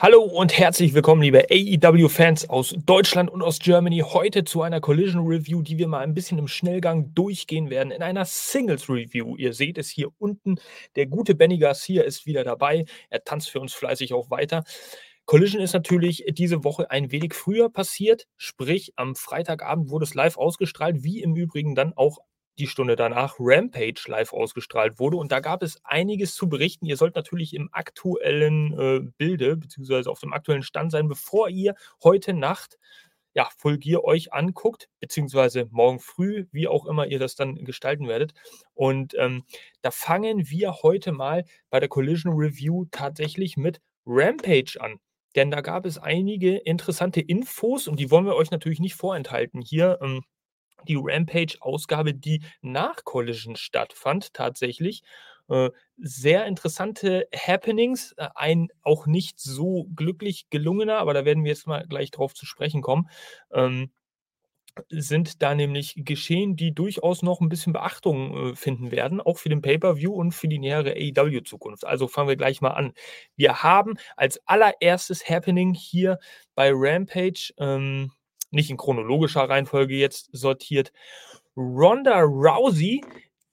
Hallo und herzlich willkommen, liebe AEW-Fans aus Deutschland und aus Germany. Heute zu einer Collision Review, die wir mal ein bisschen im Schnellgang durchgehen werden. In einer Singles Review. Ihr seht es hier unten. Der gute Benny Garcia ist wieder dabei. Er tanzt für uns fleißig auch weiter. Collision ist natürlich diese Woche ein wenig früher passiert, sprich am Freitagabend wurde es live ausgestrahlt, wie im Übrigen dann auch die Stunde danach Rampage live ausgestrahlt wurde. Und da gab es einiges zu berichten. Ihr sollt natürlich im aktuellen äh, Bilde beziehungsweise auf dem aktuellen Stand sein, bevor ihr heute Nacht ja, Fulgier euch anguckt, beziehungsweise morgen früh, wie auch immer ihr das dann gestalten werdet. Und ähm, da fangen wir heute mal bei der Collision Review tatsächlich mit Rampage an. Denn da gab es einige interessante Infos und die wollen wir euch natürlich nicht vorenthalten. Hier ähm, die Rampage-Ausgabe, die nach Collision stattfand, tatsächlich. Äh, sehr interessante Happenings, äh, ein auch nicht so glücklich gelungener, aber da werden wir jetzt mal gleich drauf zu sprechen kommen. Ähm, sind da nämlich geschehen, die durchaus noch ein bisschen Beachtung äh, finden werden, auch für den Pay-per-View und für die nähere AEW-Zukunft. Also fangen wir gleich mal an. Wir haben als allererstes Happening hier bei Rampage ähm, nicht in chronologischer Reihenfolge jetzt sortiert. Ronda Rousey,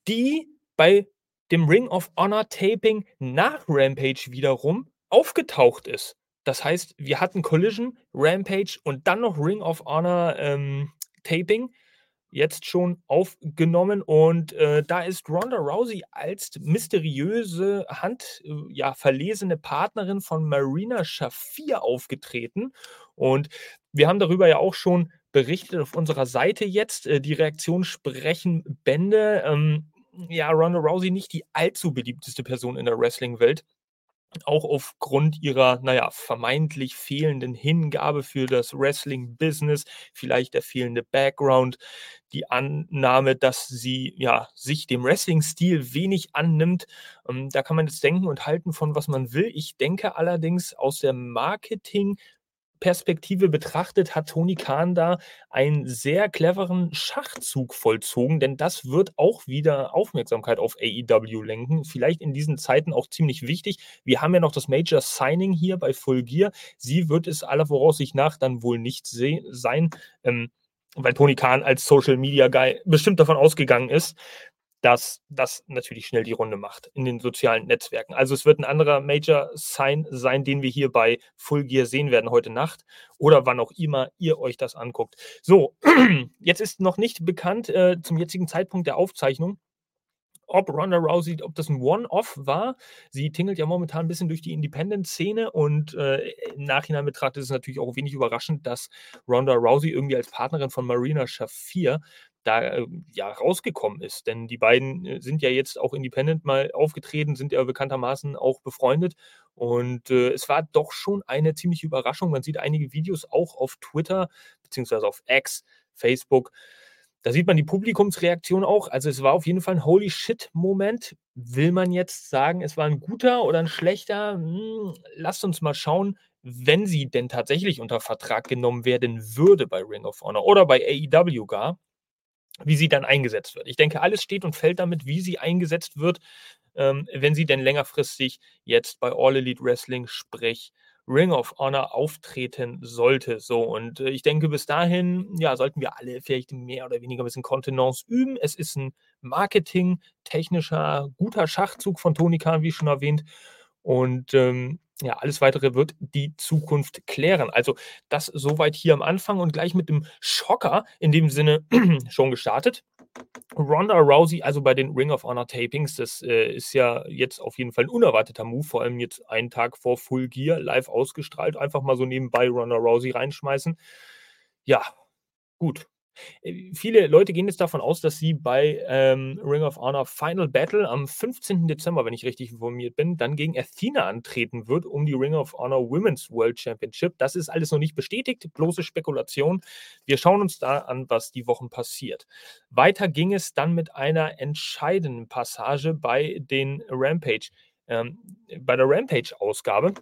die bei dem Ring of Honor Taping nach Rampage wiederum aufgetaucht ist. Das heißt, wir hatten Collision, Rampage und dann noch Ring of Honor ähm, Taping jetzt schon aufgenommen und äh, da ist Ronda Rousey als mysteriöse Hand äh, ja verlesene Partnerin von Marina Shafir aufgetreten und wir haben darüber ja auch schon berichtet auf unserer Seite jetzt. Äh, die Reaktionen sprechen Bände. Ähm, ja, Ronda Rousey nicht die allzu beliebteste Person in der Wrestling-Welt auch aufgrund ihrer, naja, vermeintlich fehlenden Hingabe für das Wrestling-Business, vielleicht der fehlende Background, die Annahme, dass sie ja sich dem Wrestling-Stil wenig annimmt. Ähm, da kann man jetzt denken und halten von was man will. Ich denke allerdings aus der Marketing- Perspektive betrachtet, hat Tony Khan da einen sehr cleveren Schachzug vollzogen, denn das wird auch wieder Aufmerksamkeit auf AEW lenken. Vielleicht in diesen Zeiten auch ziemlich wichtig. Wir haben ja noch das Major Signing hier bei Full Gear. Sie wird es aller Voraussicht nach dann wohl nicht sein. Ähm, weil Tony Khan als Social Media Guy bestimmt davon ausgegangen ist, dass das natürlich schnell die Runde macht in den sozialen Netzwerken. Also es wird ein anderer Major Sign sein, den wir hier bei Full Gear sehen werden heute Nacht oder wann auch immer ihr euch das anguckt. So, jetzt ist noch nicht bekannt äh, zum jetzigen Zeitpunkt der Aufzeichnung, ob Ronda Rousey, ob das ein One-Off war. Sie tingelt ja momentan ein bisschen durch die Independent-Szene und äh, im Nachhinein betrachtet ist es natürlich auch wenig überraschend, dass Ronda Rousey irgendwie als Partnerin von Marina Shafir da äh, ja rausgekommen ist. Denn die beiden äh, sind ja jetzt auch independent mal aufgetreten, sind ja bekanntermaßen auch befreundet. Und äh, es war doch schon eine ziemliche Überraschung. Man sieht einige Videos auch auf Twitter, beziehungsweise auf X, Facebook. Da sieht man die Publikumsreaktion auch. Also es war auf jeden Fall ein Holy Shit-Moment. Will man jetzt sagen, es war ein guter oder ein schlechter? Hm, lasst uns mal schauen, wenn sie denn tatsächlich unter Vertrag genommen werden würde bei Ring of Honor oder bei AEW gar wie sie dann eingesetzt wird. Ich denke, alles steht und fällt damit, wie sie eingesetzt wird, ähm, wenn sie denn längerfristig jetzt bei All Elite Wrestling, sprich Ring of Honor auftreten sollte. So, und äh, ich denke, bis dahin, ja, sollten wir alle vielleicht mehr oder weniger ein bisschen Kontenance üben. Es ist ein marketing-technischer, guter Schachzug von Tony Khan, wie schon erwähnt. Und ähm, ja, alles weitere wird die Zukunft klären. Also das soweit hier am Anfang und gleich mit dem Schocker in dem Sinne schon gestartet. Ronda Rousey, also bei den Ring of Honor Tapings, das äh, ist ja jetzt auf jeden Fall ein unerwarteter Move, vor allem jetzt einen Tag vor Full Gear live ausgestrahlt. Einfach mal so nebenbei Ronda Rousey reinschmeißen. Ja, gut. Äh, viele Leute gehen jetzt davon aus, dass sie bei ähm, Ring of Honor Final Battle am 15. Dezember, wenn ich richtig informiert bin, dann gegen Athena antreten wird um die Ring of Honor Women's World Championship. Das ist alles noch nicht bestätigt, bloße Spekulation. Wir schauen uns da an, was die Wochen passiert. Weiter ging es dann mit einer entscheidenden Passage bei den Rampage. Ähm, bei der Rampage-Ausgabe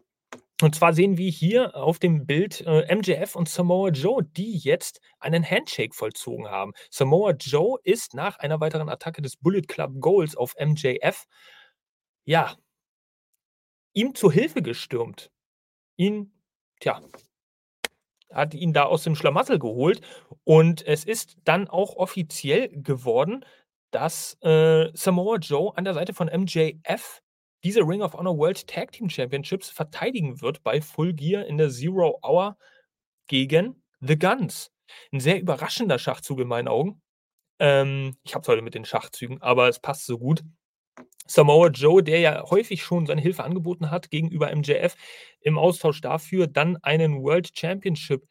und zwar sehen wir hier auf dem Bild äh, MJF und Samoa Joe, die jetzt einen Handshake vollzogen haben. Samoa Joe ist nach einer weiteren Attacke des Bullet Club Goals auf MJF, ja, ihm zur Hilfe gestürmt. ihn, tja, hat ihn da aus dem Schlamassel geholt. Und es ist dann auch offiziell geworden, dass äh, Samoa Joe an der Seite von MJF diese Ring of Honor World Tag Team Championships verteidigen wird bei Full Gear in der Zero Hour gegen The Guns. Ein sehr überraschender Schachzug in meinen Augen. Ähm, ich habe es heute mit den Schachzügen, aber es passt so gut. Samoa Joe, der ja häufig schon seine Hilfe angeboten hat gegenüber MJF, im Austausch dafür dann einen World Championship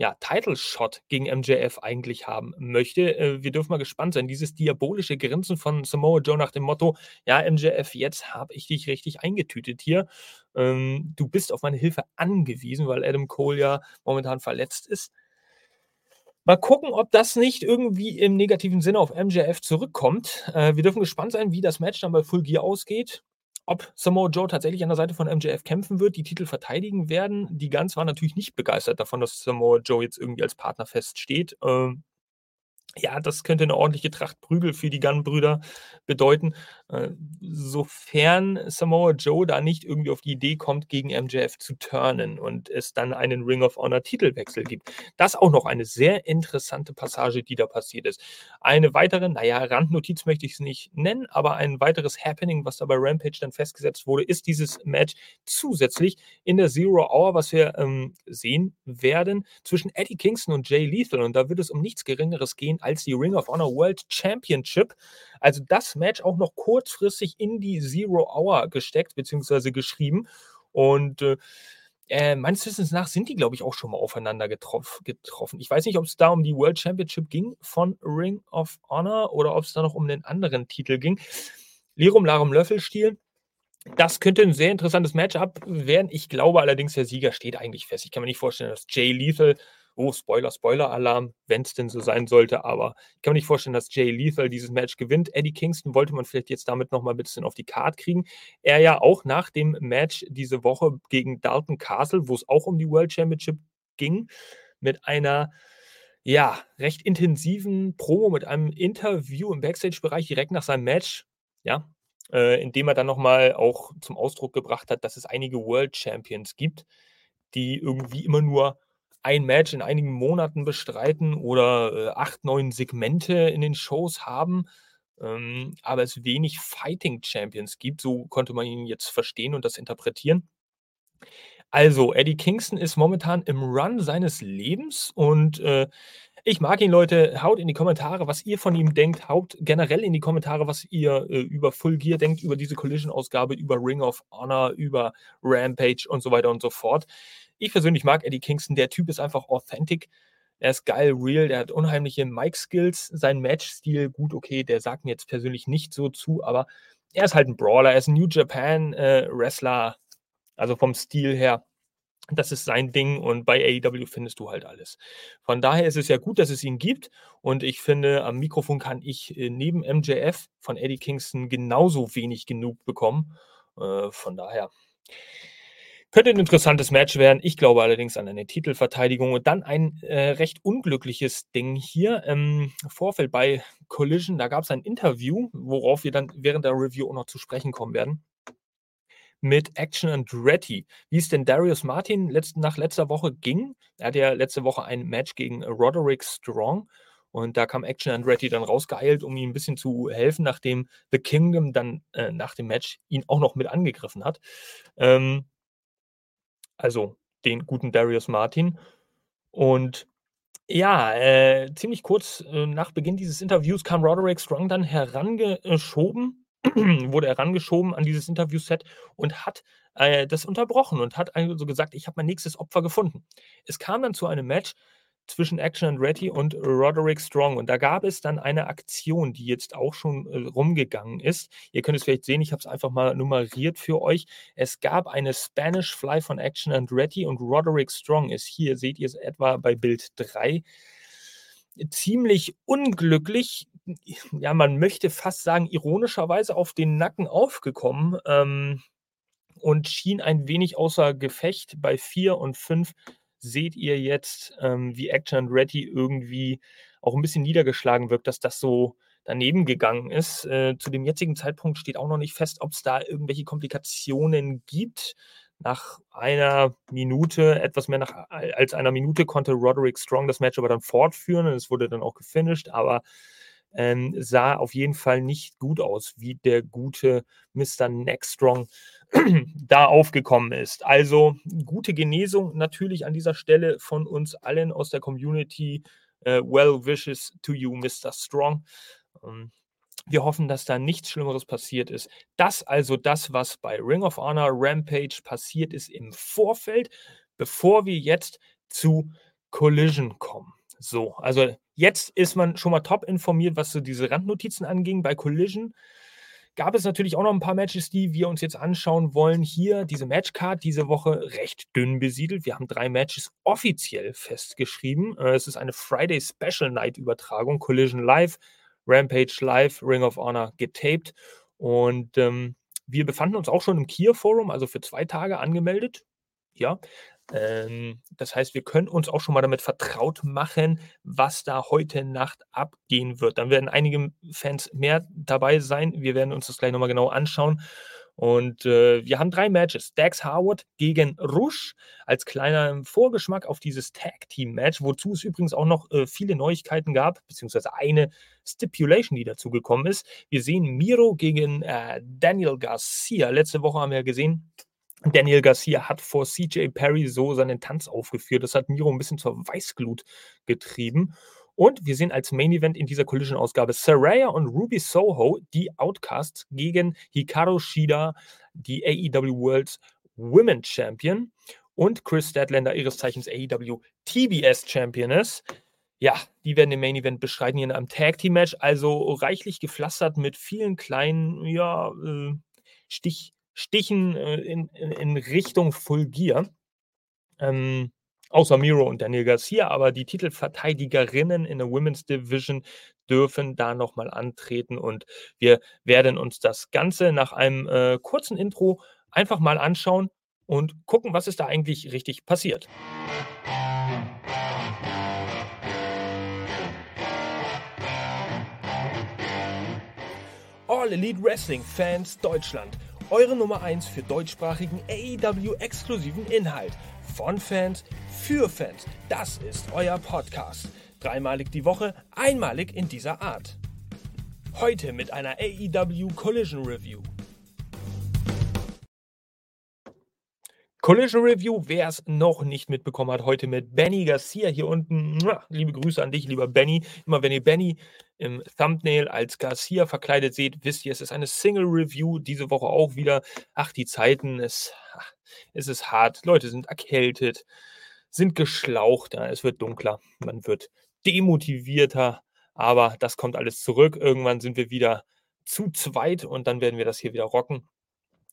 ja, Title Shot gegen MJF eigentlich haben möchte. Äh, wir dürfen mal gespannt sein. Dieses diabolische Grinsen von Samoa Joe nach dem Motto: Ja, MJF, jetzt habe ich dich richtig eingetütet hier. Ähm, du bist auf meine Hilfe angewiesen, weil Adam Cole ja momentan verletzt ist. Mal gucken, ob das nicht irgendwie im negativen Sinne auf MJF zurückkommt. Äh, wir dürfen gespannt sein, wie das Match dann bei Full Gear ausgeht ob Samoa Joe tatsächlich an der Seite von MJF kämpfen wird, die Titel verteidigen werden. Die Guns waren natürlich nicht begeistert davon, dass Samoa Joe jetzt irgendwie als Partner feststeht. Ähm, ja, das könnte eine ordentliche Tracht Prügel für die Gunn-Brüder bedeuten, äh, sofern Samoa Joe da nicht irgendwie auf die Idee kommt, gegen MJF zu turnen und es dann einen Ring of Honor Titelwechsel gibt. Das ist auch noch eine sehr interessante Passage, die da passiert ist. Eine weitere, naja, Randnotiz möchte ich es nicht nennen, aber ein weiteres Happening, was da bei Rampage dann festgesetzt wurde, ist dieses Match zusätzlich in der Zero Hour, was wir ähm, sehen werden, zwischen Eddie Kingston und Jay Lethal. Und da wird es um nichts Geringeres gehen als die Ring of Honor World Championship. Also das Match auch noch kurzfristig in die Zero Hour gesteckt bzw. geschrieben. Und äh, äh, meines Wissens nach sind die, glaube ich, auch schon mal aufeinander getroff, getroffen. Ich weiß nicht, ob es da um die World Championship ging von Ring of Honor oder ob es da noch um den anderen Titel ging. Lirum Larum Löffelstiel. Das könnte ein sehr interessantes Matchup werden. Ich glaube allerdings, der Sieger steht eigentlich fest. Ich kann mir nicht vorstellen, dass Jay Lethal oh, Spoiler, Spoiler-Alarm, wenn es denn so sein sollte, aber ich kann mir nicht vorstellen, dass Jay Lethal dieses Match gewinnt. Eddie Kingston wollte man vielleicht jetzt damit nochmal ein bisschen auf die Karte kriegen. Er ja auch nach dem Match diese Woche gegen Dalton Castle, wo es auch um die World Championship ging, mit einer ja, recht intensiven Promo, mit einem Interview im Backstage-Bereich direkt nach seinem Match, ja, äh, indem er dann nochmal auch zum Ausdruck gebracht hat, dass es einige World Champions gibt, die irgendwie immer nur ein Match in einigen Monaten bestreiten oder äh, acht, neun Segmente in den Shows haben, ähm, aber es wenig Fighting Champions gibt. So konnte man ihn jetzt verstehen und das interpretieren. Also, Eddie Kingston ist momentan im Run seines Lebens und äh, ich mag ihn, Leute. Haut in die Kommentare, was ihr von ihm denkt. Haut generell in die Kommentare, was ihr äh, über Full Gear denkt, über diese Collision-Ausgabe, über Ring of Honor, über Rampage und so weiter und so fort. Ich persönlich mag Eddie Kingston. Der Typ ist einfach authentic. Er ist geil, real, der hat unheimliche Mic-Skills. Sein Match-Stil, gut, okay, der sagt mir jetzt persönlich nicht so zu, aber er ist halt ein Brawler, er ist ein New Japan-Wrestler, äh, also vom Stil her. Das ist sein Ding und bei AEW findest du halt alles. Von daher ist es ja gut, dass es ihn gibt und ich finde, am Mikrofon kann ich äh, neben MJF von Eddie Kingston genauso wenig genug bekommen. Äh, von daher könnte ein interessantes Match werden. Ich glaube allerdings an eine Titelverteidigung. Und dann ein äh, recht unglückliches Ding hier. Im Vorfeld bei Collision, da gab es ein Interview, worauf wir dann während der Review auch noch zu sprechen kommen werden. Mit Action and Ready. Wie es denn Darius Martin letzt, nach letzter Woche ging. Er hatte ja letzte Woche ein Match gegen Roderick Strong. Und da kam Action and Ready dann rausgeeilt, um ihm ein bisschen zu helfen, nachdem The Kingdom dann äh, nach dem Match ihn auch noch mit angegriffen hat. Ähm, also den guten Darius Martin. Und ja, äh, ziemlich kurz äh, nach Beginn dieses Interviews kam Roderick Strong dann herangeschoben, wurde herangeschoben an dieses Interviewset und hat äh, das unterbrochen und hat also gesagt, ich habe mein nächstes Opfer gefunden. Es kam dann zu einem Match zwischen Action and Ready und Roderick Strong. Und da gab es dann eine Aktion, die jetzt auch schon äh, rumgegangen ist. Ihr könnt es vielleicht sehen, ich habe es einfach mal nummeriert für euch. Es gab eine Spanish Fly von Action and Ready und Roderick Strong ist hier, seht ihr es etwa bei Bild 3. Ziemlich unglücklich, ja, man möchte fast sagen, ironischerweise auf den Nacken aufgekommen. Ähm, und schien ein wenig außer Gefecht bei 4 und 5 seht ihr jetzt, ähm, wie Action Ready irgendwie auch ein bisschen niedergeschlagen wirkt, dass das so daneben gegangen ist. Äh, zu dem jetzigen Zeitpunkt steht auch noch nicht fest, ob es da irgendwelche Komplikationen gibt. nach einer Minute, etwas mehr nach, als einer Minute, konnte Roderick Strong das Match aber dann fortführen und es wurde dann auch gefinisht, aber ähm, sah auf jeden Fall nicht gut aus, wie der gute Mr. Neck Strong da aufgekommen ist. Also gute Genesung natürlich an dieser Stelle von uns allen aus der Community. Uh, well wishes to you, Mr. Strong. Um, ähm, wir hoffen, dass da nichts Schlimmeres passiert ist. Das also das, was bei Ring of Honor Rampage passiert ist im Vorfeld, bevor wir jetzt zu Collision kommen. So, also jetzt ist man schon mal top informiert, was so diese Randnotizen anging. Bei Collision gab es natürlich auch noch ein paar Matches, die wir uns jetzt anschauen wollen. Hier diese Matchcard diese Woche recht dünn besiedelt. Wir haben drei Matches offiziell festgeschrieben. Äh, es ist eine Friday Special Night Übertragung, Collision Live, Rampage Live, Ring of Honor getaped. Und ähm, wir befanden uns auch schon im Kier Forum, also für zwei Tage angemeldet. Ja, ähm, das heißt, wir können uns auch schon mal damit vertraut machen, was da heute Nacht abgehen wird. Dann werden einige Fans mehr dabei sein. Wir werden uns das gleich nochmal genau anschauen. Und äh, wir haben drei Matches. Dax Harwood gegen Rush als kleiner Vorgeschmack auf dieses Tag-Team-Match, wozu es übrigens auch noch äh, viele Neuigkeiten gab, beziehungsweise eine Stipulation, die dazugekommen ist. Wir sehen Miro gegen äh, Daniel Garcia. Letzte Woche haben wir gesehen, Daniel Garcia hat vor CJ Perry so seinen Tanz aufgeführt. Das hat Miro ein bisschen zur Weißglut getrieben. Und wir sehen als Main Event in dieser Collision-Ausgabe Saraya und Ruby Soho, die Outcasts, gegen Hikaru Shida, die AEW World's Women Champion und Chris Statlander, ihres Zeichens AEW TBS Championess. Ja, die werden den Main Event beschreiten hier in einem Tag Team Match, also reichlich gepflastert mit vielen kleinen, ja, äh, Stich, Stichen äh, in, in, in, Richtung Full Gear. Ähm, außer Miro und Daniel Garcia, aber die Titelverteidigerinnen in der Women's Division dürfen da nochmal antreten und wir werden uns das Ganze nach einem äh, kurzen Intro einfach mal anschauen und gucken, was ist da eigentlich richtig passiert. All Elite Wrestling Fans Deutschland eure Nummer 1 für deutschsprachigen AEW-exklusiven Inhalt. Von Fans für Fans. Das ist euer Podcast. Dreimalig die Woche, einmalig in dieser Art. Heute mit einer AEW Collision Review. Collision Review, wer es noch nicht mitbekommen hat, heute mit Benny Garcia hier unten. Liebe Grüße an dich, lieber Benny. Immer wenn ihr Benny im Thumbnail als Garcia verkleidet seht, wisst ihr, es ist eine Single Review. Diese Woche auch wieder. Ach, die Zeiten, es, es ist hart. Leute sind erkältet, sind geschlaucht. Es wird dunkler, man wird demotivierter. Aber das kommt alles zurück. Irgendwann sind wir wieder zu zweit und dann werden wir das hier wieder rocken.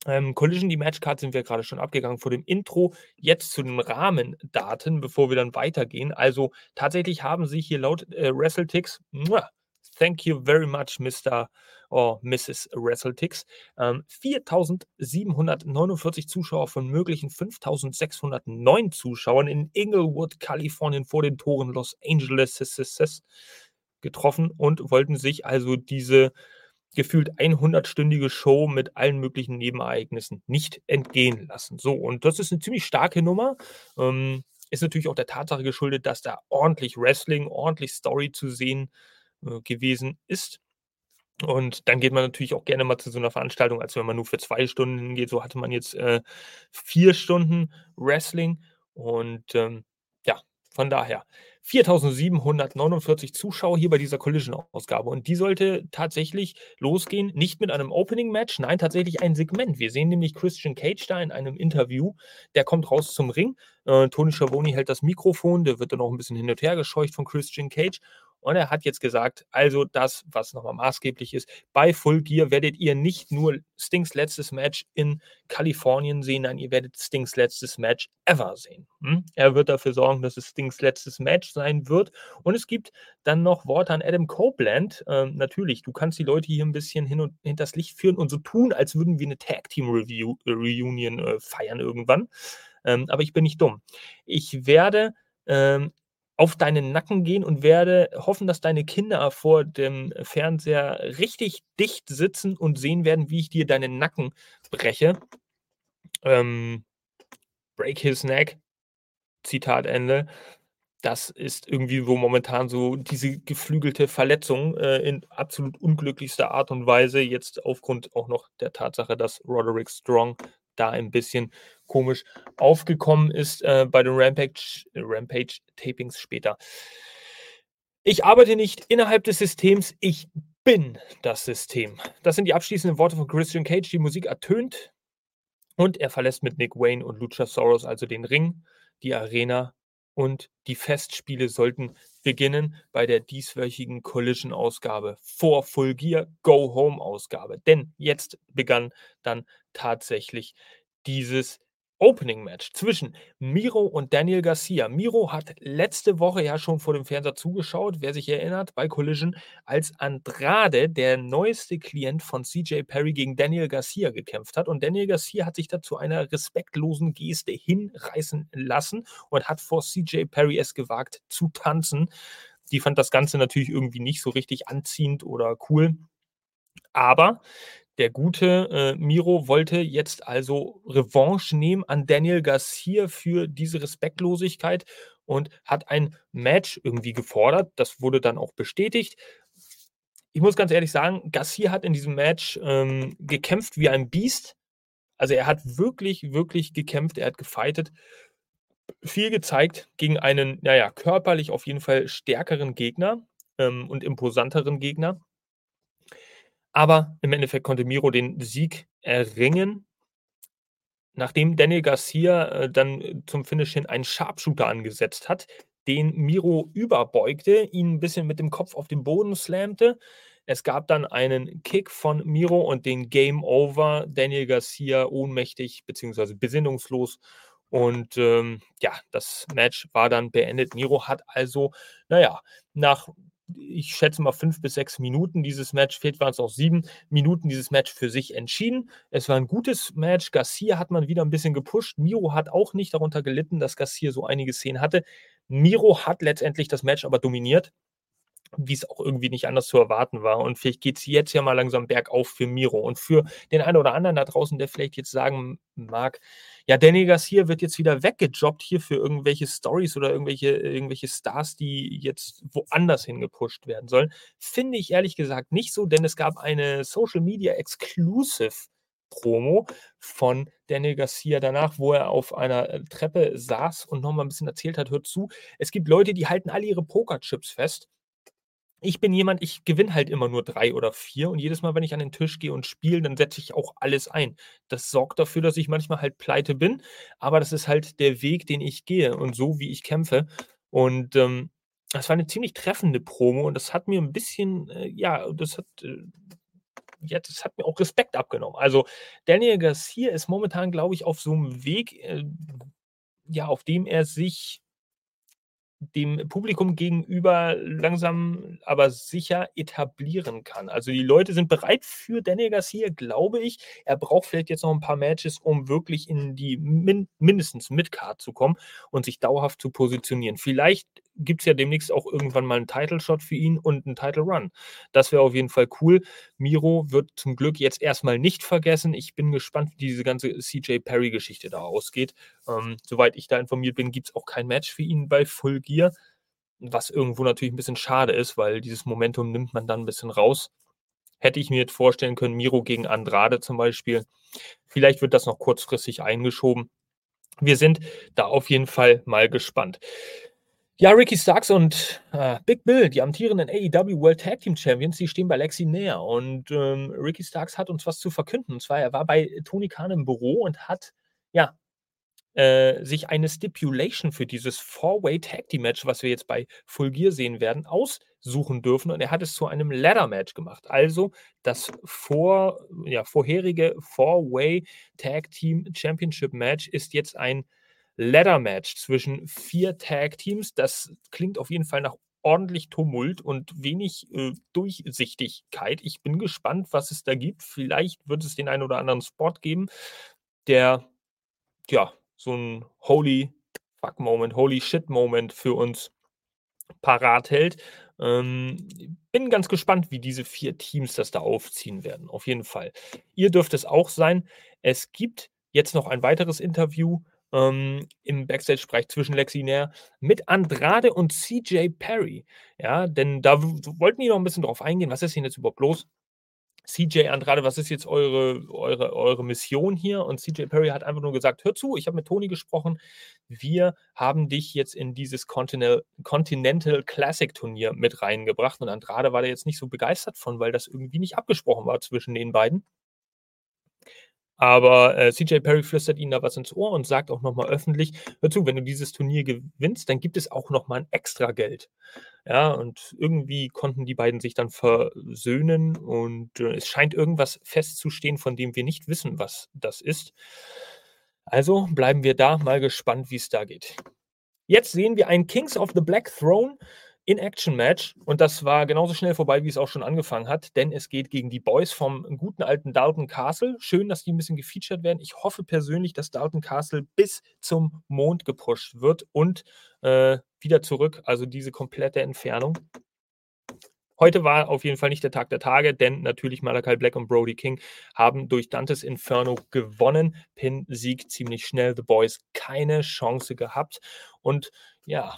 Ähm, Collision, die Matchcard sind wir gerade schon abgegangen vor dem Intro. Jetzt zu den Rahmendaten, bevor wir dann weitergehen. Also tatsächlich haben sich hier laut äh, WrestleTix, thank you very much, Mr. or Mrs. WrestleTix, ähm, 4.749 Zuschauer von möglichen 5.609 Zuschauern in Inglewood, Kalifornien vor den Toren Los Angeles getroffen und wollten sich also diese gefühlt 100-stündige Show mit allen möglichen Nebenereignissen nicht entgehen lassen. So, und das ist eine ziemlich starke Nummer. Ähm, ist natürlich auch der Tatsache geschuldet, dass da ordentlich Wrestling, ordentlich Story zu sehen äh, gewesen ist. Und dann geht man natürlich auch gerne mal zu so einer Veranstaltung, als wenn man nur für zwei Stunden hingeht. So hatte man jetzt äh, vier Stunden Wrestling. Und ähm, ja, von daher 4749 Zuschauer hier bei dieser Collision-Ausgabe. Und die sollte tatsächlich losgehen, nicht mit einem Opening-Match, nein, tatsächlich ein Segment. Wir sehen nämlich Christian Cage da in einem Interview. Der kommt raus zum Ring. Äh, Tony Schiavone hält das Mikrofon, der wird dann auch ein bisschen hin und her gescheucht von Christian Cage. Und er hat jetzt gesagt, also das, was nochmal maßgeblich ist, bei Full Gear werdet ihr nicht nur Stings letztes Match in Kalifornien sehen, nein, ihr werdet Stings letztes Match ever sehen. Hm? Er wird dafür sorgen, dass es Stings letztes Match sein wird. Und es gibt dann noch Worte an Adam Copeland. Ähm, natürlich, du kannst die Leute hier ein bisschen hin und hinters Licht führen und so tun, als würden wir eine Tag Team Review, äh, Reunion äh, feiern irgendwann. Ähm, aber ich bin nicht dumm. Ich werde ähm, auf deinen Nacken gehen und werde hoffen, dass deine Kinder vor dem Fernseher richtig dicht sitzen und sehen werden, wie ich dir deinen Nacken breche. Ähm, break his neck. Zitat Ende. Das ist irgendwie, wo momentan so diese geflügelte Verletzung äh, in absolut unglücklichster Art und Weise, jetzt aufgrund auch noch der Tatsache, dass Roderick Strong da ein bisschen komisch aufgekommen ist äh, bei den Rampage, Rampage Tapings später. Ich arbeite nicht innerhalb des Systems, ich bin das System. Das sind die abschließenden Worte von Christian Cage. Die Musik ertönt und er verlässt mit Nick Wayne und Luchasaurus also den Ring, die Arena und die Festspiele sollten beginnen bei der dieswöchigen Collision-Ausgabe vor Full Gear Go Home-Ausgabe. Denn jetzt begann dann tatsächlich dieses Opening Match zwischen Miro und Daniel Garcia. Miro hat letzte Woche ja schon vor dem Fernseher zugeschaut, wer sich erinnert, bei Collision, als Andrade, der neueste Klient von CJ Perry, gegen Daniel Garcia gekämpft hat. Und Daniel Garcia hat sich dazu einer respektlosen Geste hinreißen lassen und hat vor CJ Perry es gewagt zu tanzen. Die fand das Ganze natürlich irgendwie nicht so richtig anziehend oder cool. Aber der gute äh, Miro wollte jetzt also Revanche nehmen an Daniel Garcia für diese Respektlosigkeit und hat ein Match irgendwie gefordert. Das wurde dann auch bestätigt. Ich muss ganz ehrlich sagen, Garcia hat in diesem Match ähm, gekämpft wie ein Biest. Also er hat wirklich, wirklich gekämpft, er hat gefightet, viel gezeigt gegen einen, naja, körperlich auf jeden Fall stärkeren Gegner ähm, und imposanteren Gegner. Aber im Endeffekt konnte Miro den Sieg erringen, nachdem Daniel Garcia äh, dann äh, zum Finish hin einen Sharpshooter angesetzt hat, den Miro überbeugte, ihn ein bisschen mit dem Kopf auf den Boden slammte. Es gab dann einen Kick von Miro und den Game Over. Daniel Garcia ohnmächtig bzw. besinnungslos. Und ähm, ja, das Match war dann beendet. Miro hat also, naja, nach ich schätze mal fünf bis sechs Minuten dieses Match, fehlt waren es auch sieben Minuten dieses Match für sich entschieden. Es war ein gutes Match. Garcia hat man wieder ein bisschen gepusht. Miro hat auch nicht darunter gelitten, dass Garcia so einige Szenen hatte. Miro hat letztendlich das Match aber dominiert wie es auch irgendwie nicht anders zu erwarten war. Und vielleicht geht es jetzt ja mal langsam bergauf für Miro. Und für den einen oder anderen da draußen, der vielleicht jetzt sagen mag, ja, Danny Garcia wird jetzt wieder weggejobbt hier für irgendwelche Stories oder irgendwelche, irgendwelche Stars, die jetzt woanders hingepusht werden sollen. Finde ich ehrlich gesagt nicht so, denn es gab eine Social Media Exclusive Promo von Daniel Garcia danach, wo er auf einer äh, Treppe saß und nochmal ein bisschen erzählt hat, hört zu, es gibt Leute, die halten alle ihre Pokerchips fest ich bin jemand, ich gewinne halt immer nur drei oder vier und jedes Mal, wenn ich an den Tisch gehe und spiele, dann setze ich auch alles ein. Das sorgt dafür, dass ich manchmal halt pleite bin, aber das ist halt der Weg, den ich gehe und so, wie ich kämpfe. Und ähm, das war eine ziemlich treffende Promo und das hat mir ein bisschen, äh, ja, das hat, äh, ja, das hat mir auch Respekt abgenommen. Also Daniel Garcia ist momentan, glaube ich, auf so einem Weg, äh, ja, auf dem er sich dem Publikum gegenüber langsam, aber sicher etablieren kann. Also die Leute sind bereit für Daniel Garcia, glaube ich. Er braucht vielleicht jetzt noch ein paar Matches, um wirklich in die min mindestens Midcard zu kommen und sich dauerhaft zu positionieren. Vielleicht gibt es ja demnächst auch irgendwann mal einen Title-Shot für ihn und einen Title-Run. Das wäre auf jeden Fall cool. Miro wird zum Glück jetzt erstmal nicht vergessen. Ich bin gespannt, wie diese ganze CJ Perry-Geschichte da ausgeht. Ähm, soweit ich da informiert bin, gibt es auch kein Match für ihn bei Full Gear, was irgendwo natürlich ein bisschen schade ist, weil dieses Momentum nimmt man dann ein bisschen raus. Hätte ich mir jetzt vorstellen können, Miro gegen Andrade zum Beispiel. Vielleicht wird das noch kurzfristig eingeschoben. Wir sind da auf jeden Fall mal gespannt. Ja, Ricky Starks und äh, Big Bill, die amtierenden AEW World Tag Team Champions, die stehen bei Lexi näher. Und ähm, Ricky Starks hat uns was zu verkünden. Und zwar, er war bei Tony Khan im Büro und hat, ja, äh, sich eine Stipulation für dieses Four-Way Tag Team Match, was wir jetzt bei Full Gear sehen werden, aussuchen dürfen. Und er hat es zu einem Ladder Match gemacht. Also das vor, ja, vorherige Four-Way Tag Team Championship Match ist jetzt ein Ladder-Match zwischen vier Tag-Teams. Das klingt auf jeden Fall nach ordentlich Tumult und wenig äh, Durchsichtigkeit. Ich bin gespannt, was es da gibt. Vielleicht wird es den einen oder anderen Spot geben, der ja so ein Holy Fuck Moment, Holy Shit Moment für uns parat hält. Ähm, bin ganz gespannt, wie diese vier Teams das da aufziehen werden. Auf jeden Fall. Ihr dürft es auch sein. Es gibt jetzt noch ein weiteres Interview ähm, im Backstage-Bereich zwischen Lexi Nair mit Andrade und CJ Perry. Ja, denn da wollten die noch ein bisschen drauf eingehen, was ist denn jetzt überhaupt los? CJ Andrade, was ist jetzt eure, eure, eure Mission hier? Und CJ Perry hat einfach nur gesagt: Hör zu, ich habe mit Tony gesprochen. Wir haben dich jetzt in dieses Continental, Continental Classic Turnier mit reingebracht. Und Andrade war da jetzt nicht so begeistert von, weil das irgendwie nicht abgesprochen war zwischen den beiden. Aber äh, CJ Perry flüstert ihnen da was ins Ohr und sagt auch nochmal öffentlich: Hör zu, wenn du dieses Turnier gewinnst, dann gibt es auch nochmal ein extra Geld. Ja, und irgendwie konnten die beiden sich dann versöhnen und äh, es scheint irgendwas festzustehen, von dem wir nicht wissen, was das ist. Also bleiben wir da mal gespannt, wie es da geht. Jetzt sehen wir ein Kings of the Black Throne in-Action-Match und das war genauso schnell vorbei, wie es auch schon angefangen hat, denn es geht gegen die Boys vom guten alten Dalton Castle. Schön, dass die ein bisschen gefeatured werden. Ich hoffe persönlich, dass Dalton Castle bis zum Mond gepusht wird und äh, wieder zurück, also diese komplette Entfernung. Heute war auf jeden Fall nicht der Tag der Tage, denn natürlich Malakai Black und Brody King haben durch Dantes Inferno gewonnen. Pin-Sieg ziemlich schnell. The Boys keine Chance gehabt. Und ja,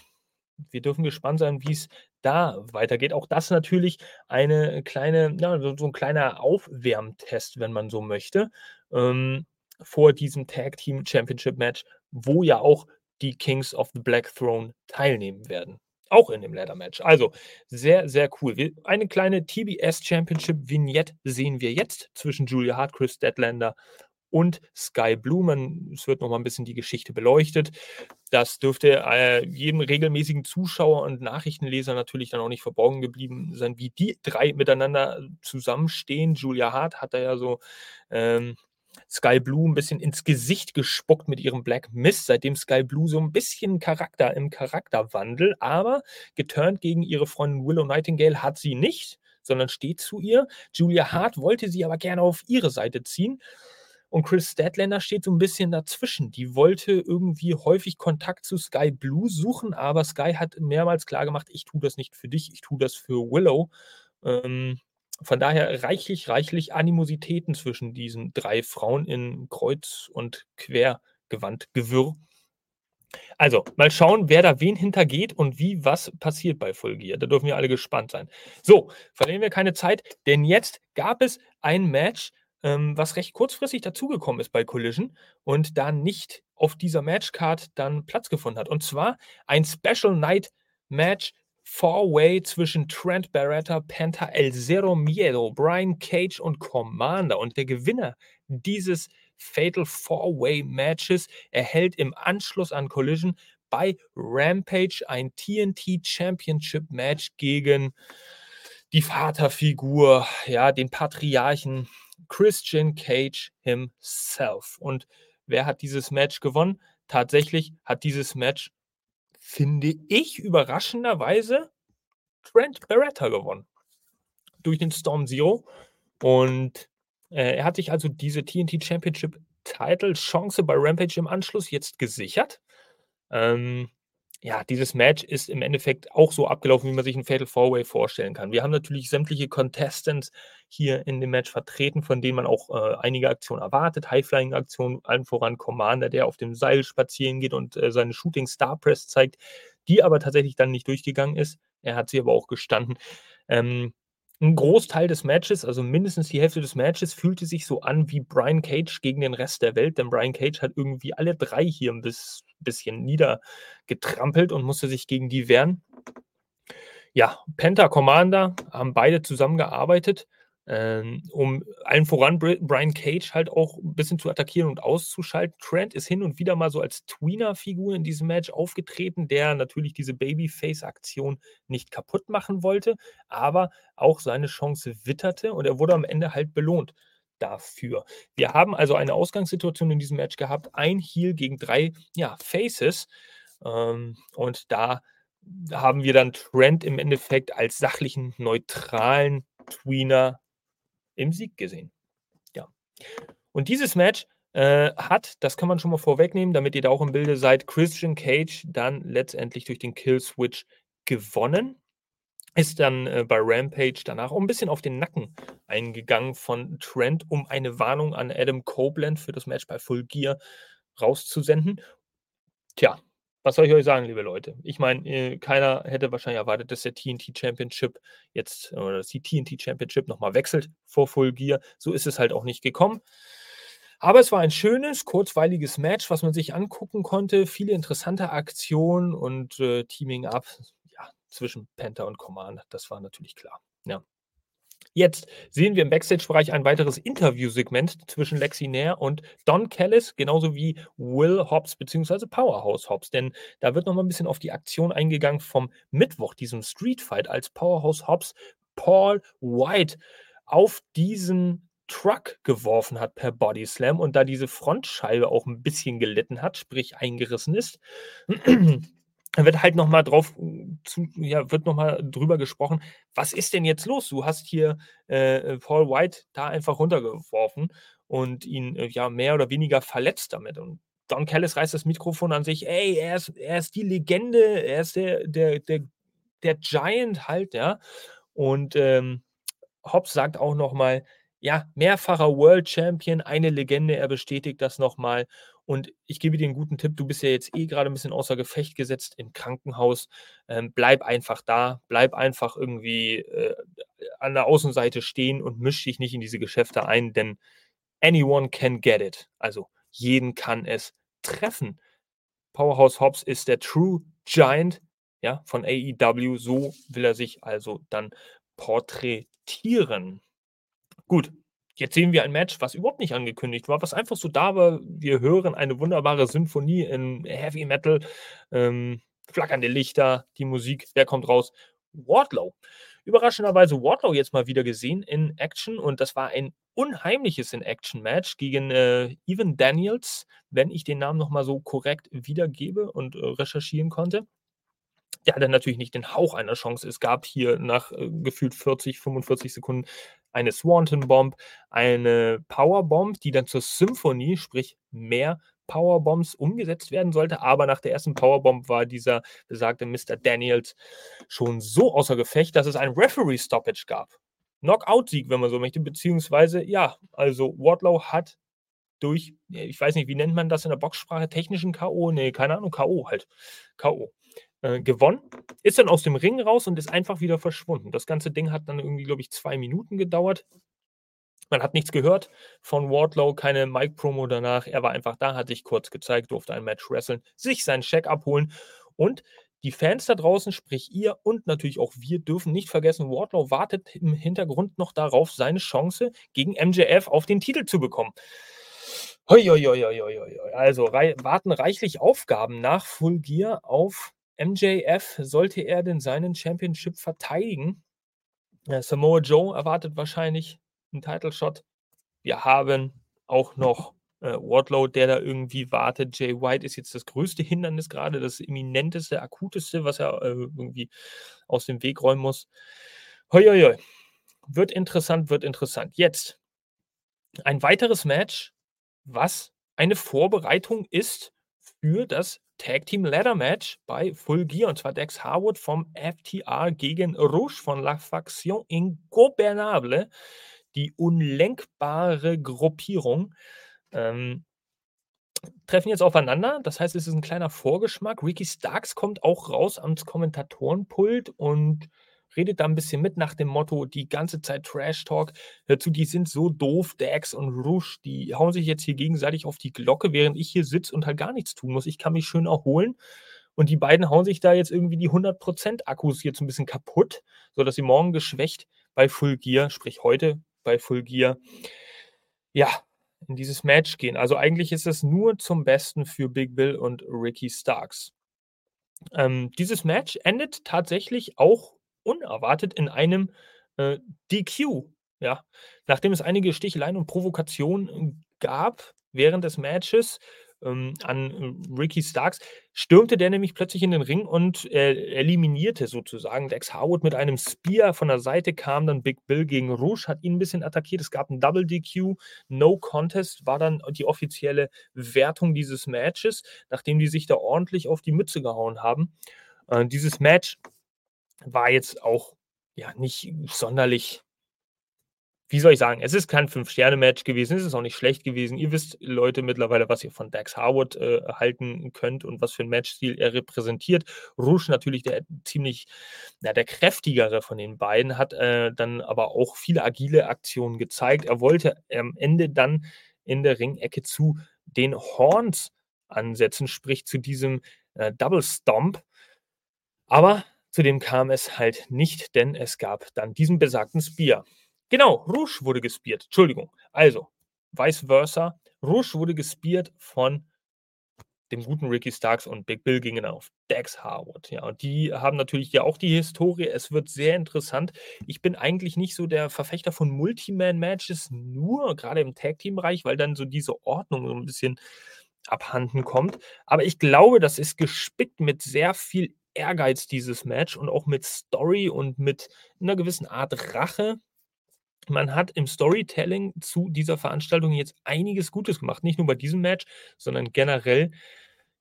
wir dürfen gespannt sein, wie es da weitergeht. Auch das natürlich eine kleine, ja, so, ein kleiner Aufwärmtest, wenn man so möchte, ähm, vor diesem Tag Team Championship Match, wo ja auch die Kings of the Black Throne teilnehmen werden. Auch in dem Ladder Match. Also sehr, sehr cool. Eine kleine TBS Championship Vignette sehen wir jetzt zwischen Julia Hart, Chris Deadlander und Sky Blue. Man, es wird nochmal ein bisschen die Geschichte beleuchtet. Das dürfte äh, jedem regelmäßigen Zuschauer und Nachrichtenleser natürlich dann auch nicht verborgen geblieben sein, wie die drei miteinander zusammenstehen. Julia Hart hat da ja so ähm, Sky Blue ein bisschen ins Gesicht gespuckt mit ihrem Black Mist, seitdem Sky Blue so ein bisschen Charakter im Charakterwandel, aber geturnt gegen ihre Freundin Willow Nightingale hat sie nicht, sondern steht zu ihr. Julia Hart wollte sie aber gerne auf ihre Seite ziehen und Chris Statlander steht so ein bisschen dazwischen. Die wollte irgendwie häufig Kontakt zu Sky Blue suchen, aber Sky hat mehrmals klargemacht, ich tue das nicht für dich, ich tue das für Willow. Ähm, von daher reichlich, reichlich Animositäten zwischen diesen drei Frauen in Kreuz- und Quergewandgewirr. Also, mal schauen, wer da wen hintergeht und wie was passiert bei Full Gear. Da dürfen wir alle gespannt sein. So, verlieren wir keine Zeit, denn jetzt gab es ein Match, ähm, was recht kurzfristig dazugekommen ist bei Collision und da nicht auf dieser Matchcard dann Platz gefunden hat. Und zwar ein Special Night Match Four-Way zwischen Trent Barretta, Penta, El Zero Miedo, Brian Cage und Commander. Und der Gewinner dieses Fatal Four-Way Matches erhält im Anschluss an Collision bei Rampage ein TNT Championship Match gegen die Vaterfigur, ja, den Patriarchen Christian Cage himself. Und wer hat dieses Match gewonnen? Tatsächlich hat dieses Match, finde ich, überraschenderweise Trent Beretta gewonnen. Durch den Storm Zero. Und äh, er hat sich also diese TNT Championship Title Chance bei Rampage im Anschluss jetzt gesichert. Ähm, ja, dieses Match ist im Endeffekt auch so abgelaufen, wie man sich ein Fatal Four-Way vorstellen kann. Wir haben natürlich sämtliche Contestants hier in dem Match vertreten, von denen man auch äh, einige Aktionen erwartet. High-Flying-Aktionen, allen voran Commander, der auf dem Seil spazieren geht und äh, seine Shooting Star Press zeigt, die aber tatsächlich dann nicht durchgegangen ist. Er hat sie aber auch gestanden. Ähm, ein Großteil des Matches, also mindestens die Hälfte des Matches, fühlte sich so an wie Brian Cage gegen den Rest der Welt, denn Brian Cage hat irgendwie alle drei hier ein bisschen niedergetrampelt und musste sich gegen die wehren. Ja, Penta Commander haben beide zusammengearbeitet ähm, um allen voran Brian Cage halt auch ein bisschen zu attackieren und auszuschalten. Trent ist hin und wieder mal so als Tweener-Figur in diesem Match aufgetreten, der natürlich diese Babyface-Aktion nicht kaputt machen wollte, aber auch seine Chance witterte und er wurde am Ende halt belohnt dafür. Wir haben also eine Ausgangssituation in diesem Match gehabt, ein Heal gegen drei ja, Faces ähm, und da haben wir dann Trent im Endeffekt als sachlichen, neutralen Tweener im Sieg gesehen. Ja. Und dieses Match äh, hat, das kann man schon mal vorwegnehmen, damit ihr da auch im Bilde seid, Christian Cage dann letztendlich durch den Kill-Switch gewonnen. Ist dann äh, bei Rampage danach auch ein bisschen auf den Nacken eingegangen von Trent, um eine Warnung an Adam Copeland für das Match bei Full Gear rauszusenden. Tja, was soll ich euch sagen, liebe Leute? Ich meine, äh, keiner hätte wahrscheinlich erwartet, dass der TNT Championship jetzt oder dass die TNT Championship nochmal wechselt vor Full Gear. So ist es halt auch nicht gekommen. Aber es war ein schönes, kurzweiliges Match, was man sich angucken konnte. Viele interessante Aktionen und äh, Teaming Up ja, zwischen Panther und Command. Das war natürlich klar. Ja. Jetzt sehen wir im Backstage-Bereich ein weiteres Interviewsegment zwischen Lexi Nair und Don Callis, genauso wie Will Hobbs bzw. Powerhouse Hobbs. Denn da wird nochmal ein bisschen auf die Aktion eingegangen vom Mittwoch, diesem Street Fight, als Powerhouse Hobbs Paul White auf diesen Truck geworfen hat per Body Slam und da diese Frontscheibe auch ein bisschen gelitten hat, sprich eingerissen ist, da wird halt nochmal drauf, zu, ja, wird nochmal drüber gesprochen, was ist denn jetzt los? Du hast hier äh, Paul White da einfach runtergeworfen und ihn äh, ja mehr oder weniger verletzt damit. Und Don Callis reißt das Mikrofon an sich, ey, er ist, er ist die Legende, er ist der, der, der, der Giant halt, ja. Und ähm, Hobbs sagt auch nochmal, ja, mehrfacher World Champion, eine Legende, er bestätigt das nochmal. Und ich gebe dir einen guten Tipp, du bist ja jetzt eh gerade ein bisschen außer Gefecht gesetzt im Krankenhaus. Ähm, bleib einfach da, bleib einfach irgendwie äh, an der Außenseite stehen und misch dich nicht in diese Geschäfte ein, denn anyone can get it. Also jeden kann es treffen. Powerhouse Hobbs ist der True Giant ja, von AEW. So will er sich also dann porträtieren. Gut, Jetzt sehen wir ein Match, was überhaupt nicht angekündigt war, was einfach so da war. Wir hören eine wunderbare Symphonie in Heavy Metal, ähm, flackernde Lichter, die Musik. Wer kommt raus? Wardlow. Überraschenderweise Wardlow jetzt mal wieder gesehen in Action und das war ein unheimliches In-Action-Match gegen äh, Evan Daniels, wenn ich den Namen nochmal so korrekt wiedergebe und äh, recherchieren konnte der hatte natürlich nicht den Hauch einer Chance. Es gab hier nach äh, gefühlt 40, 45 Sekunden eine Swanton Bomb, eine Powerbomb, die dann zur Symphonie, sprich mehr Powerbombs umgesetzt werden sollte. Aber nach der ersten Powerbomb war dieser besagte Mr. Daniels schon so außer Gefecht, dass es ein Referee-Stoppage gab. Knockout-Sieg, wenn man so möchte, beziehungsweise ja, also Wardlow hat durch, ich weiß nicht, wie nennt man das in der Boxsprache, technischen K.O., nee, keine Ahnung, K.O. halt. K.O äh, gewonnen, ist dann aus dem Ring raus und ist einfach wieder verschwunden. Das ganze Ding hat dann irgendwie, glaube ich, zwei Minuten gedauert. Man hat nichts gehört von Wardlow, keine Mic-Promo danach. Er war einfach da, hat sich kurz gezeigt, durfte ein Match wresteln, sich seinen Check abholen und die Fans da draußen, sprich ihr und natürlich auch wir, dürfen nicht vergessen, Wardlow wartet im Hintergrund noch darauf, seine Chance gegen MJF auf den Titel zu bekommen. Also rei warten reichlich Aufgaben nach Full Gear auf MJF, sollte er denn seinen Championship verteidigen? Samoa Joe erwartet wahrscheinlich einen Title Shot. Wir haben auch noch äh, Wardlow, der da irgendwie wartet. Jay White ist jetzt das größte Hindernis gerade, das eminenteste, akuteste, was er äh, irgendwie aus dem Weg räumen muss. Hoi, hoi, hoi. Wird interessant, wird interessant. Jetzt ein weiteres Match, was eine Vorbereitung ist für das Tag Team Ladder Match bei Full Gear und zwar Dex Harwood vom FTR gegen Rouge von La Faction Ingobernable, die unlenkbare Gruppierung. Ähm, treffen jetzt aufeinander. Das heißt, es ist ein kleiner Vorgeschmack. Ricky Starks kommt auch raus ans Kommentatorenpult und redet da ein bisschen mit nach dem Motto, die ganze Zeit Trash Talk. Dazu, die sind so doof, Dax und Rouge, die hauen sich jetzt hier gegenseitig auf die Glocke, während ich hier sitze und halt gar nichts tun muss. Ich kann mich schön erholen. Und die beiden hauen sich da jetzt irgendwie die 100% Akkus jetzt ein bisschen kaputt, sodass sie morgen geschwächt bei Full Gear, sprich heute bei Full Gear, ja, in dieses Match gehen. Also eigentlich ist es nur zum Besten für Big Bill und Ricky Starks. Ähm, dieses Match endet tatsächlich auch unerwartet in einem äh, DQ. Ja, nachdem es einige Sticheleien und Provokationen äh, gab während des Matches ähm, an äh, Ricky Starks, stürmte der nämlich plötzlich in den Ring und äh, eliminierte sozusagen Dex Harwood mit einem Spear. Von der Seite kam dann Big Bill gegen Rouge, hat ihn ein bisschen attackiert. Es gab ein Double DQ. No Contest war dann die offizielle Wertung dieses Matches, nachdem die sich da ordentlich auf die Mütze gehauen haben. Äh, dieses Match war jetzt auch ja nicht sonderlich wie soll ich sagen, es ist kein Fünf-Sterne-Match gewesen, es ist auch nicht schlecht gewesen. Ihr wisst, Leute, mittlerweile, was ihr von Dax Harwood äh, halten könnt und was für ein Matchstil er repräsentiert. Rouge natürlich der ziemlich, na, der kräftigere von den beiden, hat äh, dann aber auch viele agile Aktionen gezeigt. Er wollte am Ende dann in der Ringecke zu den Horns ansetzen, sprich zu diesem äh, Double Stomp. Aber zu dem kam es halt nicht, denn es gab dann diesen besagten Spear. Genau, Rouge wurde gespiert. Entschuldigung. Also, vice versa. Rouge wurde gespiert von dem guten Ricky Starks und Big Bill gingen auf Dex Harwood. Ja, und die haben natürlich ja auch die Historie. Es wird sehr interessant. Ich bin eigentlich nicht so der Verfechter von Multiman-Matches, nur gerade im Tag-Team-Bereich, weil dann so diese Ordnung so ein bisschen abhanden kommt. Aber ich glaube, das ist gespickt mit sehr viel Ehrgeiz, dieses Match, und auch mit Story und mit einer gewissen Art Rache man hat im Storytelling zu dieser Veranstaltung jetzt einiges Gutes gemacht. Nicht nur bei diesem Match, sondern generell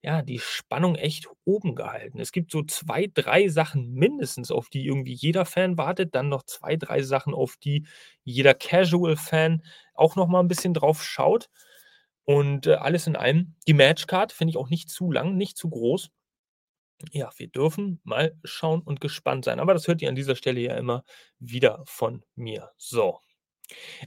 ja, die Spannung echt oben gehalten. Es gibt so zwei, drei Sachen mindestens, auf die irgendwie jeder Fan wartet. Dann noch zwei, drei Sachen, auf die jeder Casual-Fan auch noch mal ein bisschen drauf schaut. Und äh, alles in allem, die Matchcard finde ich auch nicht zu lang, nicht zu groß. Ja, wir dürfen mal schauen und gespannt sein. Aber das hört ihr an dieser Stelle ja immer wieder von mir. So.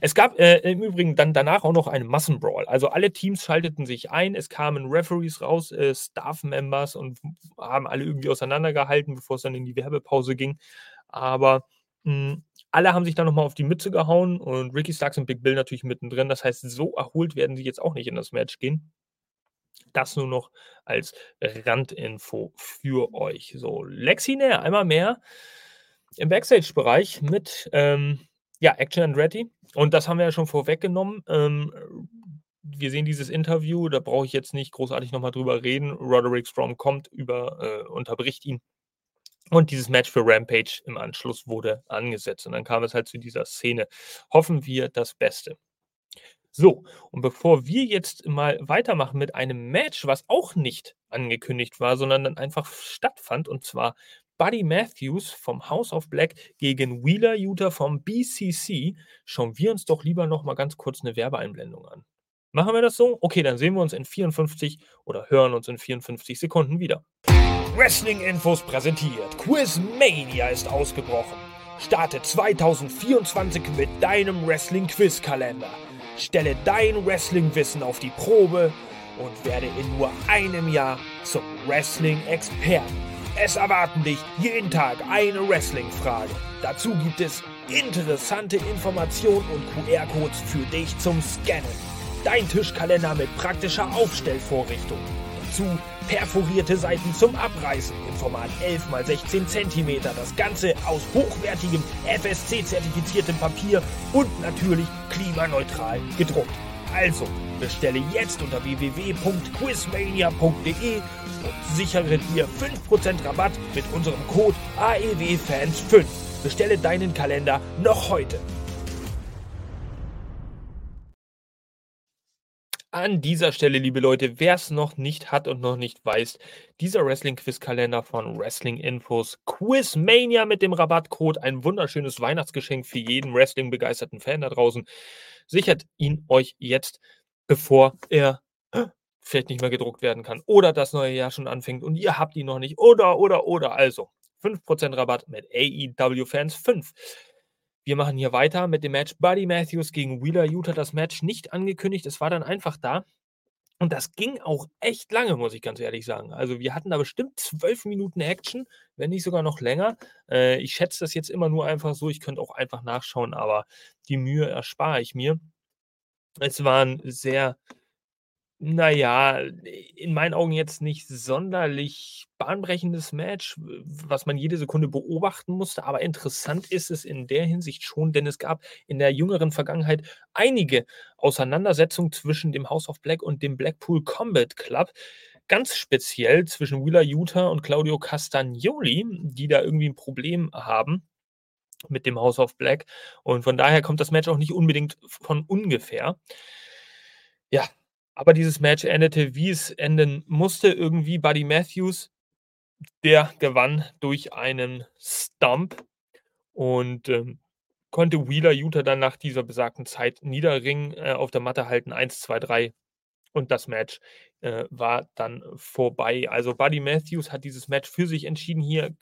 Es gab äh, im Übrigen dann danach auch noch einen Massenbrawl. Also alle Teams schalteten sich ein, es kamen Referees raus, äh, Staff-Members und haben alle irgendwie auseinandergehalten, bevor es dann in die Werbepause ging. Aber mh, hm, alle haben sich dann nochmal auf die Mütze gehauen und Ricky Starks und Big Bill natürlich mittendrin. Das heißt, so erholt werden sie jetzt auch nicht in das Match gehen. Das nur noch als Randinfo für euch. So, Lexi näher, einmal mehr im Backstage-Bereich mit ähm, ja, Action and Ready. Und das haben wir ja schon vorweggenommen. Ähm, wir sehen dieses Interview, da brauche ich jetzt nicht großartig nochmal drüber reden. Roderick Strong kommt, über, äh, unterbricht ihn. Und dieses Match für Rampage im Anschluss wurde angesetzt. Und dann kam es halt zu dieser Szene. Hoffen wir das Beste. So, und bevor wir jetzt mal weitermachen mit einem Match, was auch nicht angekündigt war, sondern dann einfach stattfand, und zwar Buddy Matthews vom House of Black gegen Wheeler Utah vom BCC, schauen wir uns doch lieber noch mal ganz kurz eine Werbeeinblendung an. Machen wir das so? Okay, dann sehen wir uns in 54 oder hören uns in 54 Sekunden wieder. Wrestling Infos präsentiert. Quizmania ist ausgebrochen. Starte 2024 mit deinem Wrestling Quiz Kalender. Stelle dein Wrestling-Wissen auf die Probe und werde in nur einem Jahr zum Wrestling-Experten. Es erwarten dich jeden Tag eine Wrestling-Frage. Dazu gibt es interessante Informationen und QR-Codes für dich zum Scannen. Dein Tischkalender mit praktischer Aufstellvorrichtung. Dazu perforierte Seiten zum Abreißen im Format 11 x 16 cm. Das Ganze aus hochwertigem FSC-zertifiziertem Papier und natürlich klimaneutral gedruckt. Also bestelle jetzt unter www.quizmania.de und sichere dir 5% Rabatt mit unserem Code AEWFans5. Bestelle deinen Kalender noch heute. An dieser Stelle, liebe Leute, wer es noch nicht hat und noch nicht weiß, dieser Wrestling-Quiz-Kalender von Wrestling Infos Quizmania mit dem Rabattcode, ein wunderschönes Weihnachtsgeschenk für jeden Wrestling-begeisterten Fan da draußen, sichert ihn euch jetzt, bevor er vielleicht nicht mehr gedruckt werden kann oder das neue Jahr schon anfängt und ihr habt ihn noch nicht oder, oder, oder. Also 5% Rabatt mit AEW Fans 5. Wir machen hier weiter mit dem Match Buddy Matthews gegen Wheeler Utah. Das Match nicht angekündigt, es war dann einfach da. Und das ging auch echt lange, muss ich ganz ehrlich sagen. Also wir hatten da bestimmt zwölf Minuten Action, wenn nicht sogar noch länger. Äh, ich schätze das jetzt immer nur einfach so. Ich könnte auch einfach nachschauen, aber die Mühe erspare ich mir. Es waren sehr naja, in meinen Augen jetzt nicht sonderlich bahnbrechendes Match, was man jede Sekunde beobachten musste, aber interessant ist es in der Hinsicht schon, denn es gab in der jüngeren Vergangenheit einige Auseinandersetzungen zwischen dem House of Black und dem Blackpool Combat Club. Ganz speziell zwischen Wheeler Utah und Claudio Castagnoli, die da irgendwie ein Problem haben mit dem House of Black. Und von daher kommt das Match auch nicht unbedingt von ungefähr. Ja, aber dieses Match endete, wie es enden musste. Irgendwie Buddy Matthews, der gewann durch einen Stump. Und ähm, konnte Wheeler Utah dann nach dieser besagten Zeit niederringen, äh, auf der Matte halten 1, 2, 3 und das Match äh, war dann vorbei. Also Buddy Matthews hat dieses Match für sich entschieden hier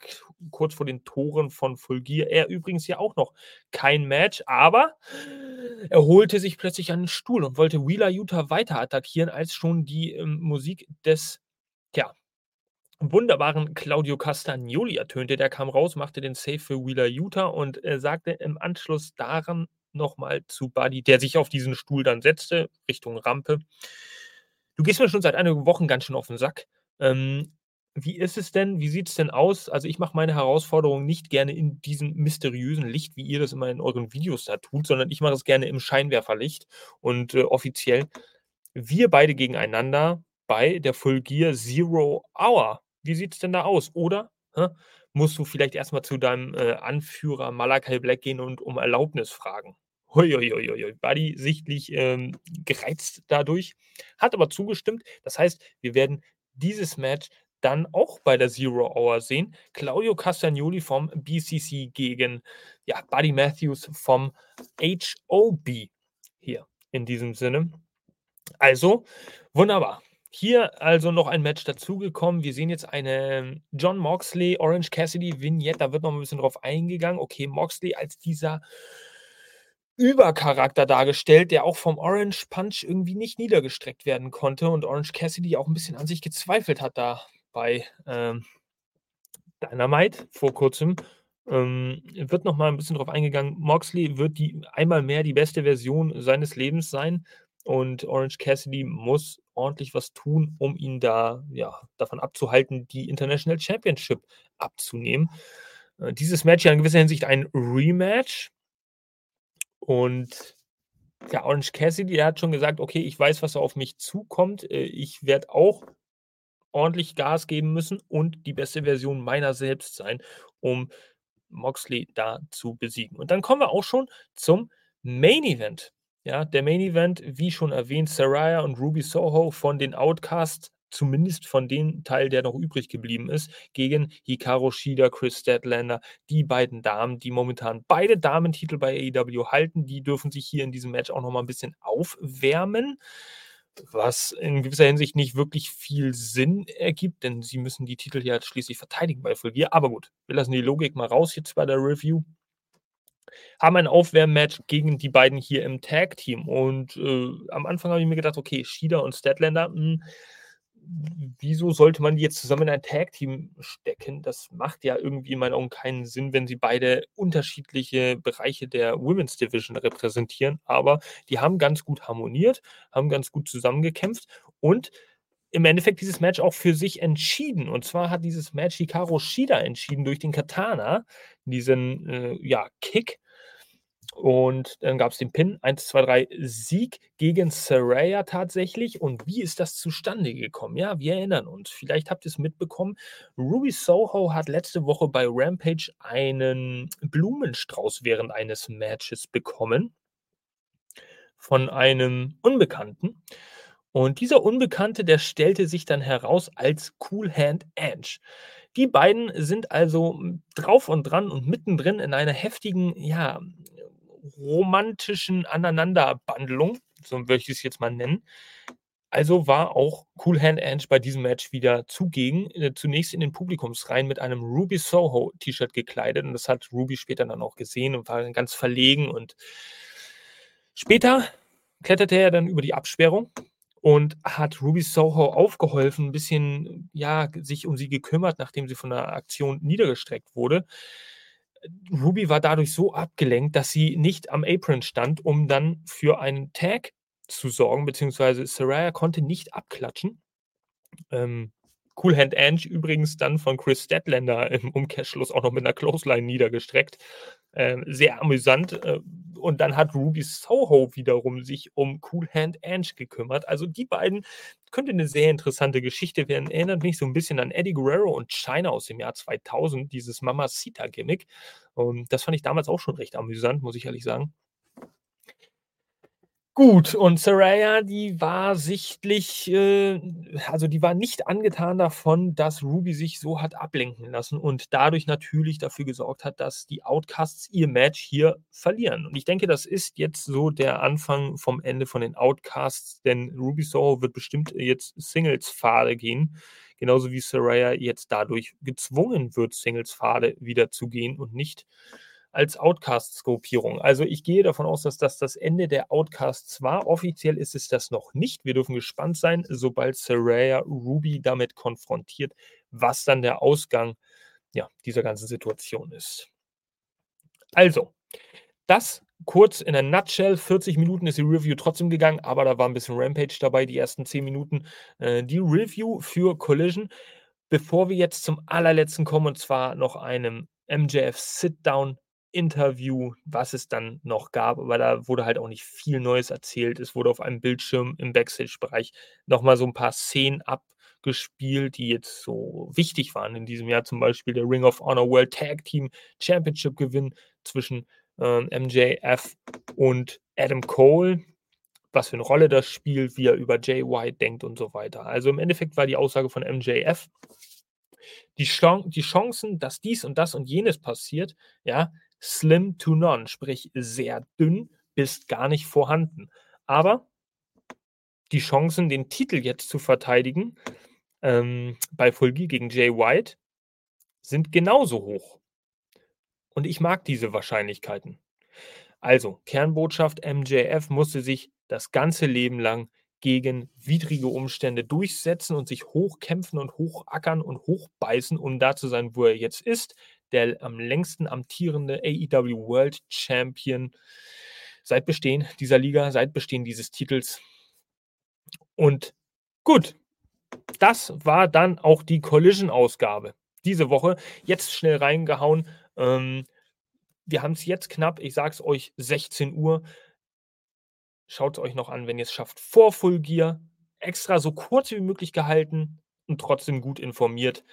kurz vor den Toren von Fulgier. Er übrigens ja auch noch kein Match, aber er holte sich plötzlich einen Stuhl und wollte Wheeler Utah weiter attackieren, als schon die ähm, Musik des ja, wunderbaren Claudio Castagnoli ertönte. Der kam raus, machte den Save für Wheeler Utah und äh, sagte im Anschluss daran nochmal zu Buddy, der sich auf diesen Stuhl dann setzte, Richtung Rampe. Du gehst mir schon seit einigen Wochen ganz schön auf den Sack. Ähm, wie ist es denn? Wie sieht es denn aus? Also ich mache meine Herausforderungen nicht gerne in diesem mysteriösen Licht, wie ihr das immer in euren Videos da tut, sondern ich mache es gerne im Scheinwerferlicht und äh, offiziell wir beide gegeneinander bei der Full Gear Zero Hour. Wie sieht es denn da aus? Oder hä, musst du vielleicht erstmal zu deinem äh, Anführer Malakai Black gehen und um Erlaubnis fragen? Huiuiuiui, Buddy sichtlich ähm, gereizt dadurch, hat aber zugestimmt. Das heißt, wir werden dieses Match dann auch bei der Zero Hour sehen. Claudio Castagnoli vom BCC gegen ja, Buddy Matthews vom HOB hier in diesem Sinne. Also, wunderbar. Hier also noch ein Match dazugekommen. Wir sehen jetzt eine John Moxley, Orange Cassidy Vignette. Da wird noch ein bisschen drauf eingegangen. Okay, Moxley als dieser Übercharakter dargestellt, der auch vom Orange Punch irgendwie nicht niedergestreckt werden konnte und Orange Cassidy auch ein bisschen an sich gezweifelt hat da bei ähm, Dynamite vor kurzem. Ähm, wird noch mal ein bisschen drauf eingegangen. Moxley wird die einmal mehr die beste Version seines Lebens sein und Orange Cassidy muss ordentlich was tun, um ihn da ja davon abzuhalten, die International Championship abzunehmen. Äh, dieses Match ja in gewisser Hinsicht ein Rematch und ja, Orange Cassidy, der hat schon gesagt, okay, ich weiß, was auf mich zukommt. Äh, ich werde auch ordentlich Gas geben müssen und die beste Version meiner selbst sein, um Moxley da zu besiegen. Und dann kommen wir auch schon zum Main Event. Ja, der Main Event, wie schon erwähnt, Saraya und Ruby Soho von den Outcasts zumindest von dem Teil, der noch übrig geblieben ist, gegen Hikaru Shida, Chris Statlander, die beiden Damen, die momentan beide Damentitel bei AEW halten, die dürfen sich hier in diesem Match auch noch mal ein bisschen aufwärmen, was in gewisser Hinsicht nicht wirklich viel Sinn ergibt, denn sie müssen die Titel ja schließlich verteidigen bei Full. Aber gut, wir lassen die Logik mal raus jetzt bei der Review haben ein Aufwärmmatch gegen die beiden hier im Tag-Team. Und äh, am Anfang habe ich mir gedacht, okay, Shida und Statlander, mh, hm, wieso sollte man die jetzt zusammen in ein Tag-Team stecken? Das macht ja irgendwie in meinen Augen keinen Sinn, wenn sie beide unterschiedliche Bereiche der Women's Division repräsentieren. Aber die haben ganz gut harmoniert, haben ganz gut zusammengekämpft und im Endeffekt dieses Match auch für sich entschieden. Und zwar hat dieses Match Hikaru Shida entschieden durch den Katana, diesen äh, ja, Kick und dann gab es den Pin, 1, 2, 3, Sieg gegen Saraya tatsächlich. Und wie ist das zustande gekommen? Ja, wir erinnern uns. Vielleicht habt ihr es mitbekommen. Ruby Soho hat letzte Woche bei Rampage einen Blumenstrauß während eines Matches bekommen. Von einem Unbekannten. Und dieser Unbekannte, der stellte sich dann heraus als Cool Hand Ange. Die beiden sind also drauf und dran und mittendrin in einer heftigen, ja, romantischen Aneinanderbandelung, so möchte ich es jetzt mal nennen. Also war auch Cool Hand Ange bei diesem Match wieder zugegen. Äh, zunächst in den Publikumsreihen mit einem Ruby Soho T-Shirt gekleidet. Und das hat Ruby später dann auch gesehen und war ganz verlegen. Und später kletterte er dann über die Absperrung und hat Ruby Soho aufgeholfen, ein bisschen, ja, sich um sie gekümmert, nachdem sie von der Aktion niedergestreckt wurde. Ruby war dadurch so abgelenkt, dass sie nicht am Apron stand, um dann für einen Tag zu sorgen, beziehungsweise Saraya konnte nicht abklatschen. Ähm, Cool Hand Ange übrigens dann von Chris Statlander im Umkehrschluss auch noch mit einer Clothesline niedergestreckt. Ähm, sehr amüsant. Äh, und dann hat Ruby Soho wiederum sich um Cool Hand Ange gekümmert. Also die beiden könnte eine sehr interessante Geschichte werden. Erinnert mich so ein bisschen an Eddie Guerrero und China aus dem Jahr 2000, dieses Mamacita-Gimmick. Und das fand ich damals auch schon recht amüsant, muss ich ehrlich sagen. Gut, und Saraya, die war sichtlich, äh also, die war nicht angetan davon, dass Ruby sich so hat ablenken lassen und dadurch natürlich dafür gesorgt hat, dass die Outcasts ihr Match hier verlieren. Und ich denke, das ist jetzt so der Anfang vom Ende von den Outcasts, denn Ruby Soho wird bestimmt jetzt Singles-Pfade gehen, genauso wie Saraya jetzt dadurch gezwungen wird, Singles-Pfade wieder zu gehen und nicht als Outcast-Skopierung. Also ich gehe davon aus, dass das das Ende der Outcasts war. Offiziell ist es das noch nicht. Wir dürfen gespannt sein, sobald Saraya Ruby damit konfrontiert, was dann der Ausgang ja, dieser ganzen Situation ist. Also, das kurz in der Nutshell. 40 Minuten ist die Review trotzdem gegangen, aber da war ein bisschen Rampage dabei, die ersten 10 Minuten. Äh, die Review für Collision. Bevor wir jetzt zum allerletzten kommen, und zwar noch einem MJF Sit-Down Interview, was es dann noch gab, aber da wurde halt auch nicht viel Neues erzählt. Es wurde auf einem Bildschirm im Backstage-Bereich nochmal so ein paar Szenen abgespielt, die jetzt so wichtig waren in diesem Jahr. Zum Beispiel der Ring of Honor World Tag Team Championship Gewinn zwischen äh, MJF und Adam Cole. Was für eine Rolle das spielt, wie er über Jay White denkt und so weiter. Also im Endeffekt war die Aussage von MJF, die, Chan die Chancen, dass dies und das und jenes passiert, ja, slim to none, sprich sehr dünn bis gar nicht vorhanden. Aber die Chancen, den Titel jetzt zu verteidigen, ähm, bei Fulgi gegen Jay White, sind genauso hoch. Und ich mag diese Wahrscheinlichkeiten. Also, Kernbotschaft, MJF musste sich das ganze Leben lang gegen widrige Umstände durchsetzen und sich hochkämpfen und hochackern und hochbeißen, um da zu sein, wo er jetzt ist der am längsten amtierende AEW World Champion seit Bestehen dieser Liga, seit Bestehen dieses Titels. Und gut, das war dann auch die Collision-Ausgabe diese Woche. Jetzt schnell reingehauen. Ähm, wir haben es jetzt knapp, ich sage es euch, 16 Uhr. Schaut es euch noch an, wenn ihr es schafft, vor Full Gear. Extra so kurz wie möglich gehalten und trotzdem gut informiert.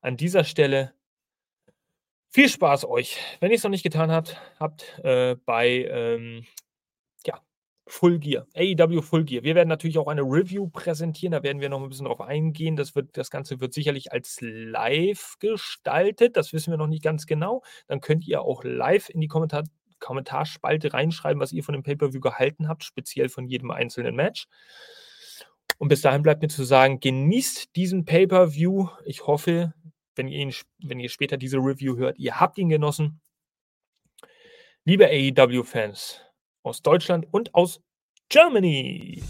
An dieser Stelle viel Spaß euch. Wenn ihr es noch nicht getan habt, habt äh, bei ähm, ja, Full Gear, AEW Full Gear. Wir werden natürlich auch eine Review präsentieren, da werden wir noch ein bisschen drauf eingehen. Das, wird, das Ganze wird sicherlich als live gestaltet, das wissen wir noch nicht ganz genau. Dann könnt ihr auch live in die Kommentar Kommentarspalte reinschreiben, was ihr von dem Pay-Per-View gehalten habt, speziell von jedem einzelnen Match. Und bis dahin bleibt mir zu sagen, genießt diesen Pay-Per-View. Ich hoffe, wenn ihr, ihn, wenn ihr später diese Review hört, ihr habt ihn genossen. Liebe AEW-Fans aus Deutschland und aus Germany.